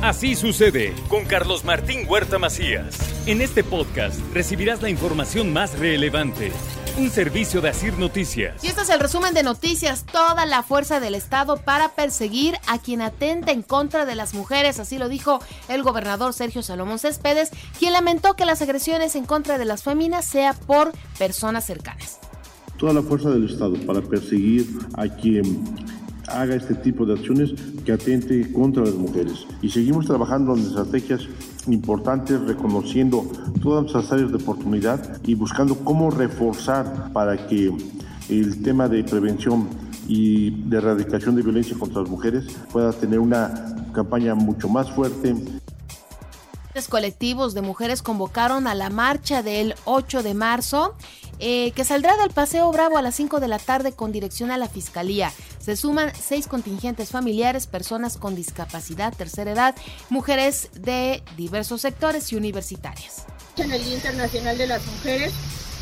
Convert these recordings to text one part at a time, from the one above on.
Así sucede con Carlos Martín Huerta Macías. En este podcast recibirás la información más relevante. Un servicio de Asir Noticias. Y este es el resumen de noticias. Toda la fuerza del Estado para perseguir a quien atenta en contra de las mujeres. Así lo dijo el gobernador Sergio Salomón Céspedes, quien lamentó que las agresiones en contra de las féminas sea por personas cercanas. Toda la fuerza del Estado para perseguir a quien haga este tipo de acciones que atente contra las mujeres. Y seguimos trabajando en estrategias importantes, reconociendo todas las áreas de oportunidad y buscando cómo reforzar para que el tema de prevención y de erradicación de violencia contra las mujeres pueda tener una campaña mucho más fuerte, colectivos de mujeres convocaron a la marcha del 8 de marzo, eh, que saldrá del Paseo Bravo a las 5 de la tarde con dirección a la Fiscalía. Se suman seis contingentes familiares, personas con discapacidad, tercera edad, mujeres de diversos sectores y universitarias. En el Día Internacional de las Mujeres,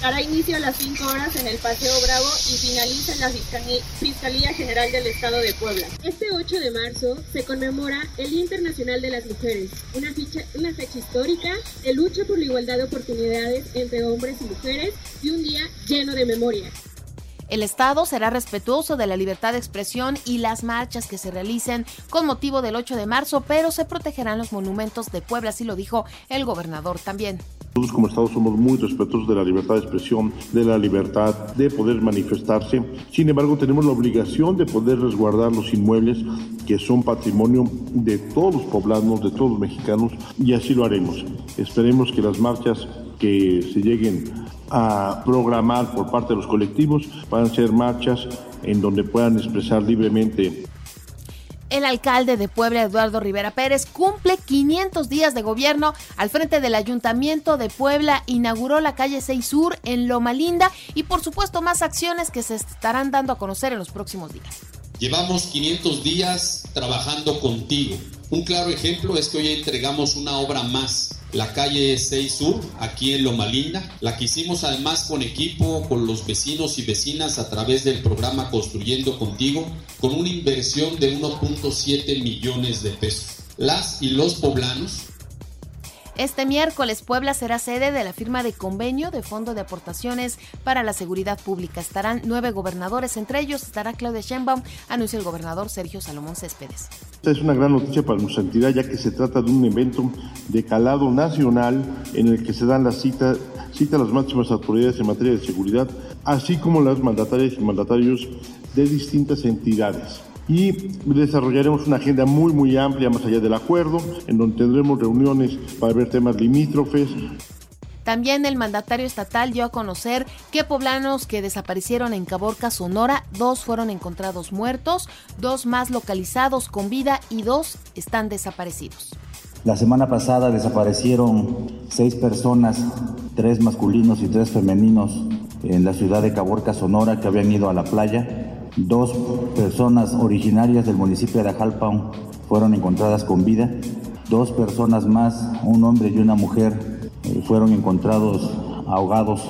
Dará inicio a las 5 horas en el Paseo Bravo y finaliza en la Fiscalía General del Estado de Puebla. Este 8 de marzo se conmemora el Día Internacional de las Mujeres, una, una fecha histórica de lucha por la igualdad de oportunidades entre hombres y mujeres y un día lleno de memoria. El Estado será respetuoso de la libertad de expresión y las marchas que se realicen con motivo del 8 de marzo, pero se protegerán los monumentos de Puebla, así lo dijo el gobernador también. Nosotros como Estado somos muy respetuosos de la libertad de expresión, de la libertad de poder manifestarse. Sin embargo, tenemos la obligación de poder resguardar los inmuebles que son patrimonio de todos los poblanos, de todos los mexicanos, y así lo haremos. Esperemos que las marchas que se lleguen a programar por parte de los colectivos puedan ser marchas en donde puedan expresar libremente el alcalde de Puebla, Eduardo Rivera Pérez, cumple 500 días de gobierno al frente del Ayuntamiento de Puebla, inauguró la calle 6 Sur en Loma Linda y por supuesto más acciones que se estarán dando a conocer en los próximos días. Llevamos 500 días trabajando contigo. Un claro ejemplo es que hoy entregamos una obra más, la calle 6 Sur, aquí en Loma Linda. La que hicimos además con equipo, con los vecinos y vecinas a través del programa Construyendo Contigo, con una inversión de 1.7 millones de pesos. Las y los poblanos este miércoles Puebla será sede de la firma de convenio de Fondo de Aportaciones para la Seguridad Pública. Estarán nueve gobernadores, entre ellos estará Claudia Sheinbaum, anunció el gobernador Sergio Salomón Céspedes. Esta es una gran noticia para nuestra entidad ya que se trata de un evento de calado nacional en el que se dan las citas cita a las máximas autoridades en materia de seguridad, así como las mandatarias y mandatarios de distintas entidades y desarrollaremos una agenda muy muy amplia más allá del acuerdo, en donde tendremos reuniones para ver temas limítrofes. También el mandatario estatal dio a conocer que poblanos que desaparecieron en Caborca, Sonora, dos fueron encontrados muertos, dos más localizados con vida y dos están desaparecidos. La semana pasada desaparecieron seis personas, tres masculinos y tres femeninos, en la ciudad de Caborca, Sonora, que habían ido a la playa Dos personas originarias del municipio de Ajalpa fueron encontradas con vida. Dos personas más, un hombre y una mujer, eh, fueron encontrados ahogados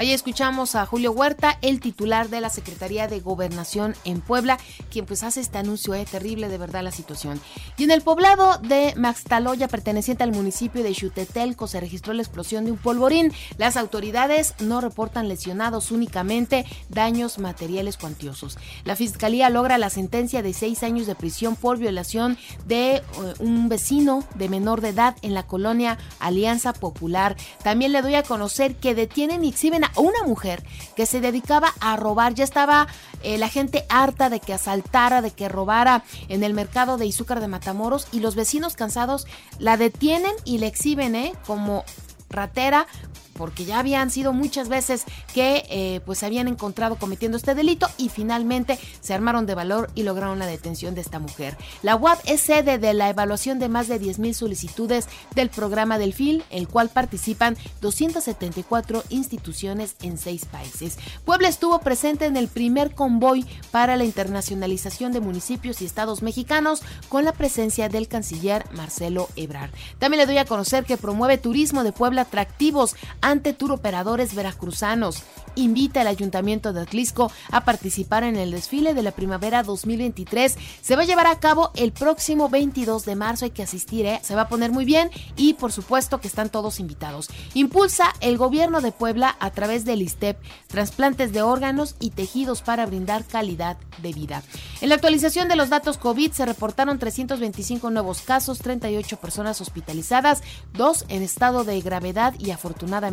Ahí escuchamos a Julio Huerta, el titular de la Secretaría de Gobernación en Puebla, quien pues hace este anuncio, eh, terrible de verdad la situación. Y en el poblado de Maxtaloya, perteneciente al municipio de Xutetelco, se registró la explosión de un polvorín. Las autoridades no reportan lesionados, únicamente daños materiales cuantiosos. La fiscalía logra la sentencia de seis años de prisión por violación de eh, un vecino de menor de edad en la colonia Alianza Popular. También le doy a conocer que detienen y exhiben a una mujer que se dedicaba a robar. Ya estaba eh, la gente harta de que asaltara, de que robara en el mercado de Izúcar de Matamoros y los vecinos cansados la detienen y le exhiben ¿eh? como ratera porque ya habían sido muchas veces que eh, pues habían encontrado cometiendo este delito y finalmente se armaron de valor y lograron la detención de esta mujer. La UAP es sede de la evaluación de más de 10.000 solicitudes del programa del FIL, el cual participan 274 instituciones en seis países. Puebla estuvo presente en el primer convoy para la internacionalización de municipios y estados mexicanos con la presencia del canciller Marcelo Ebrard. También le doy a conocer que promueve turismo de Puebla atractivos ante turoperadores veracruzanos. invita al Ayuntamiento de Atlisco a participar en el desfile de la primavera 2023. Se va a llevar a cabo el próximo 22 de marzo. Hay que asistir, ¿eh? se va a poner muy bien y por supuesto que están todos invitados. Impulsa el gobierno de Puebla a través del ISTEP trasplantes de órganos y tejidos para brindar calidad de vida. En la actualización de los datos COVID se reportaron 325 nuevos casos, 38 personas hospitalizadas, dos en estado de gravedad y afortunadamente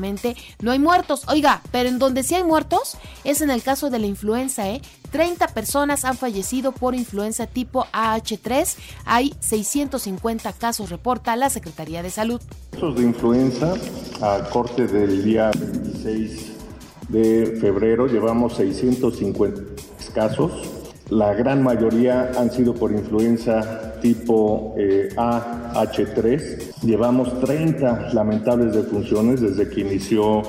no hay muertos. Oiga, pero en donde sí hay muertos es en el caso de la influenza, ¿eh? 30 personas han fallecido por influenza tipo AH3. Hay 650 casos, reporta la Secretaría de Salud. Casos de influenza a corte del día 26 de febrero llevamos 650 casos. La gran mayoría han sido por influenza tipo eh, AH3. Llevamos 30 lamentables defunciones desde que inició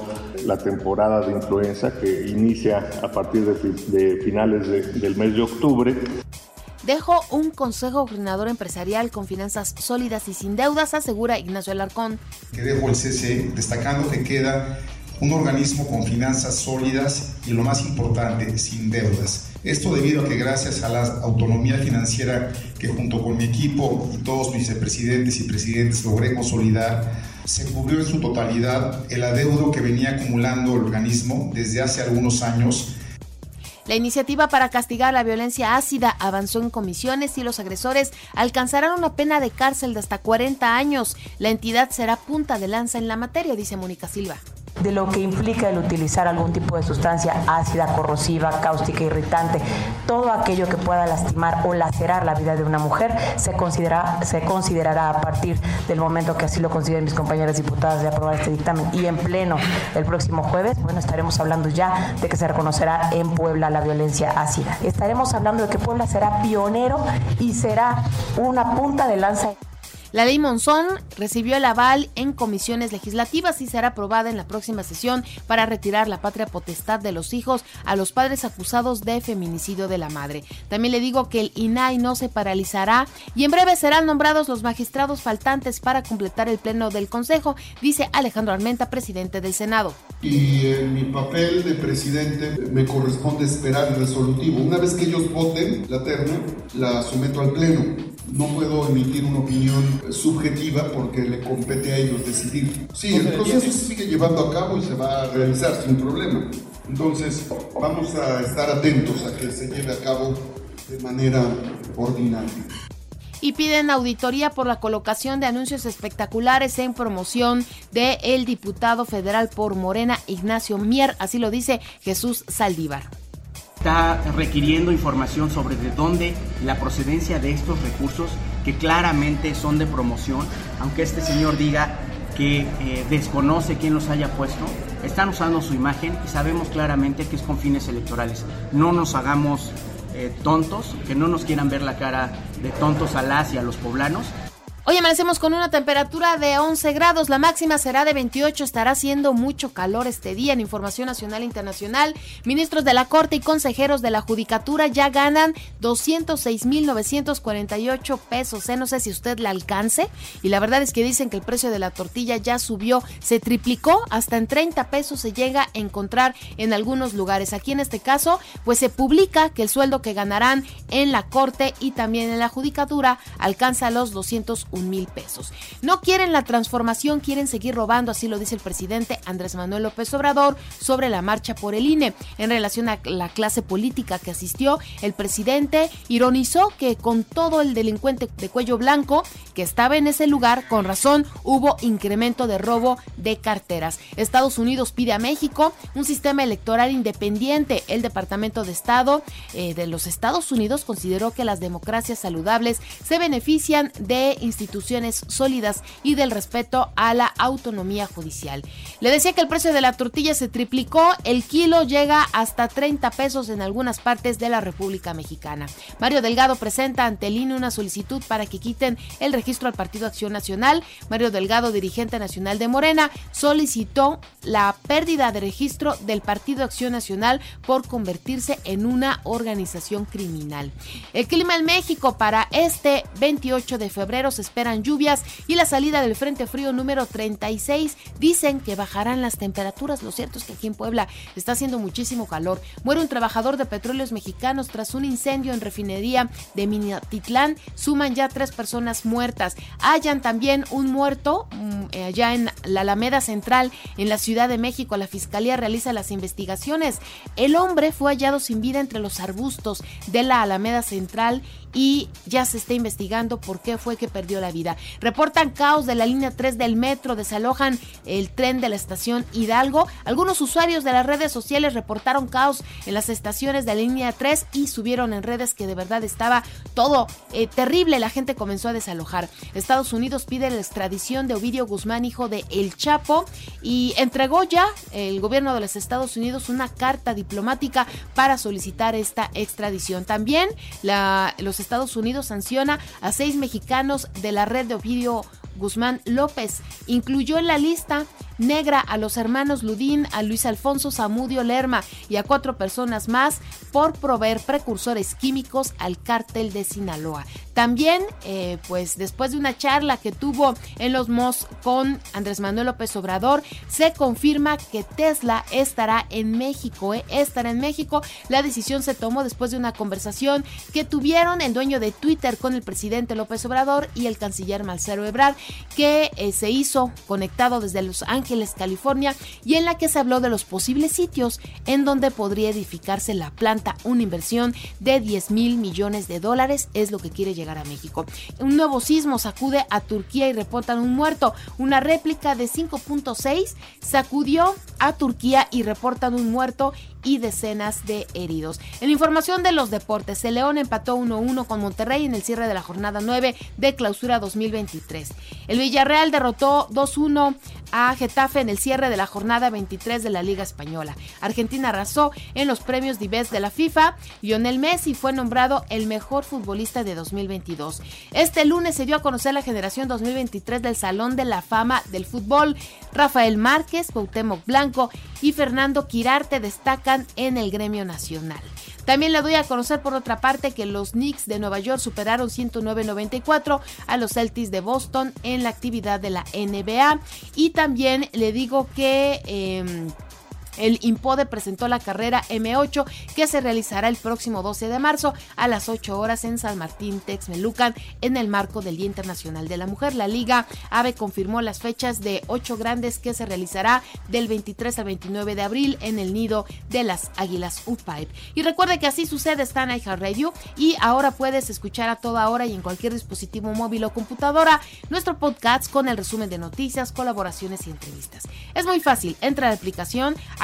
la temporada de influenza que inicia a partir de, finales del mes de octubre. Dejo un consejo gobernador empresarial con finanzas sólidas y sin deudas, asegura Ignacio Alarcón. Que dejo el CC destacando que queda un organismo con finanzas sólidas y lo más importante, sin deudas. Esto debido a que gracias a la autonomía financiera que junto con mi equipo y todos mis vicepresidentes y presidentes logré consolidar, se cubrió en su totalidad el adeudo que venía acumulando el organismo desde hace algunos años la iniciativa para castigar la violencia ácida avanzó en comisiones y los agresores alcanzarán una pena de cárcel de hasta 40 años. La entidad será punta de lanza en la materia, dice Mónica Silva de lo que implica el utilizar algún tipo de sustancia ácida, corrosiva, cáustica, irritante, todo aquello que pueda lastimar o lacerar la vida de una mujer se, considera, se considerará a partir del momento que así lo consideren mis compañeras diputadas de aprobar este dictamen y en pleno el próximo jueves, bueno, estaremos hablando ya de que se reconocerá en Puebla la violencia ácida. Estaremos hablando de que Puebla será pionero y será una punta de lanza. La ley Monzón recibió el aval en comisiones legislativas y será aprobada en la próxima sesión para retirar la patria potestad de los hijos a los padres acusados de feminicidio de la madre. También le digo que el INAI no se paralizará y en breve serán nombrados los magistrados faltantes para completar el pleno del Consejo, dice Alejandro Armenta, presidente del Senado. Y en mi papel de presidente me corresponde esperar el resolutivo. Una vez que ellos voten la terna, la someto al pleno. No puedo emitir una opinión subjetiva porque le compete a ellos decidir. Sí, el proceso se sigue llevando a cabo y se va a realizar sin problema. Entonces, vamos a estar atentos a que se lleve a cabo de manera ordinaria y piden auditoría por la colocación de anuncios espectaculares en promoción de el diputado federal por Morena Ignacio Mier, así lo dice Jesús Saldívar está requiriendo información sobre de dónde la procedencia de estos recursos que claramente son de promoción, aunque este señor diga que eh, desconoce quién los haya puesto, están usando su imagen y sabemos claramente que es con fines electorales. No nos hagamos eh, tontos, que no nos quieran ver la cara de tontos a las y a los poblanos, Hoy amanecemos con una temperatura de 11 grados, la máxima será de 28, estará haciendo mucho calor este día en Información Nacional e Internacional. Ministros de la Corte y consejeros de la Judicatura ya ganan 206.948 pesos, ¿eh? no sé si usted la alcance. Y la verdad es que dicen que el precio de la tortilla ya subió, se triplicó, hasta en 30 pesos se llega a encontrar en algunos lugares. Aquí en este caso, pues se publica que el sueldo que ganarán en la Corte y también en la Judicatura alcanza los 201 mil pesos. No quieren la transformación, quieren seguir robando, así lo dice el presidente Andrés Manuel López Obrador sobre la marcha por el INE. En relación a la clase política que asistió, el presidente ironizó que con todo el delincuente de cuello blanco que estaba en ese lugar, con razón hubo incremento de robo de carteras. Estados Unidos pide a México un sistema electoral independiente. El Departamento de Estado eh, de los Estados Unidos consideró que las democracias saludables se benefician de instituciones instituciones sólidas y del respeto a la autonomía judicial. Le decía que el precio de la tortilla se triplicó, el kilo llega hasta 30 pesos en algunas partes de la República Mexicana. Mario Delgado presenta ante el INE una solicitud para que quiten el registro al Partido Acción Nacional. Mario Delgado, dirigente nacional de Morena, solicitó la pérdida de registro del Partido Acción Nacional por convertirse en una organización criminal. El clima en México para este 28 de febrero se esperan lluvias y la salida del Frente Frío número 36. Dicen que bajarán las temperaturas. Lo cierto es que aquí en Puebla está haciendo muchísimo calor. Muere un trabajador de petróleos mexicanos tras un incendio en refinería de Minatitlán. Suman ya tres personas muertas. Hayan también un muerto mm, eh, allá en la Alameda Central, en la Ciudad de México. La Fiscalía realiza las investigaciones. El hombre fue hallado sin vida entre los arbustos de la Alameda Central y ya se está investigando por qué fue que perdió la vida. Reportan caos de la línea 3 del metro, desalojan el tren de la estación Hidalgo. Algunos usuarios de las redes sociales reportaron caos en las estaciones de la línea 3 y subieron en redes que de verdad estaba todo eh, terrible. La gente comenzó a desalojar. Estados Unidos pide la extradición de Ovidio Guzmán, hijo de El Chapo, y entregó ya el gobierno de los Estados Unidos una carta diplomática para solicitar esta extradición. También la, los Estados Unidos sanciona a seis mexicanos de la red de Ovidio Guzmán López. Incluyó en la lista negra a los hermanos Ludín, a Luis Alfonso Zamudio Lerma y a cuatro personas más por proveer precursores químicos al cártel de Sinaloa. También, eh, pues después de una charla que tuvo en los MOS con Andrés Manuel López Obrador, se confirma que Tesla estará en México. Eh, estará en México. La decisión se tomó después de una conversación que tuvieron el dueño de Twitter con el presidente López Obrador y el canciller Marcelo Ebrard, que eh, se hizo conectado desde Los Ángeles, California, y en la que se habló de los posibles sitios en donde podría edificarse la planta. Una inversión de 10 mil millones de dólares es lo que quiere llegar a México. Un nuevo sismo sacude a Turquía y reportan un muerto. Una réplica de 5.6 sacudió a Turquía y reportan un muerto y decenas de heridos. En información de los deportes, el León empató 1-1 con Monterrey en el cierre de la jornada 9 de clausura 2023. El Villarreal derrotó 2-1 a Getafe en el cierre de la jornada 23 de la Liga Española. Argentina arrasó en los premios Dives de la FIFA. Lionel Messi fue nombrado el mejor futbolista de 2022. Este lunes se dio a conocer la generación 2023 del Salón de la Fama del Fútbol. Rafael Márquez, Cuauhtémoc Blanco y Fernando Quirarte destacan en el gremio nacional. También le doy a conocer por otra parte que los Knicks de Nueva York superaron 109.94 a los Celtics de Boston en la actividad de la NBA. Y también le digo que... Em, el IMPODE presentó la carrera M8 que se realizará el próximo 12 de marzo a las 8 horas en San Martín, Texmelucan, en el marco del Día Internacional de la Mujer. La Liga AVE confirmó las fechas de 8 grandes que se realizará del 23 al 29 de abril en el nido de las Águilas UPIPE. Y recuerde que así sucede está en iHeartRadio y ahora puedes escuchar a toda hora y en cualquier dispositivo móvil o computadora nuestro podcast con el resumen de noticias, colaboraciones y entrevistas. Es muy fácil, entra a la aplicación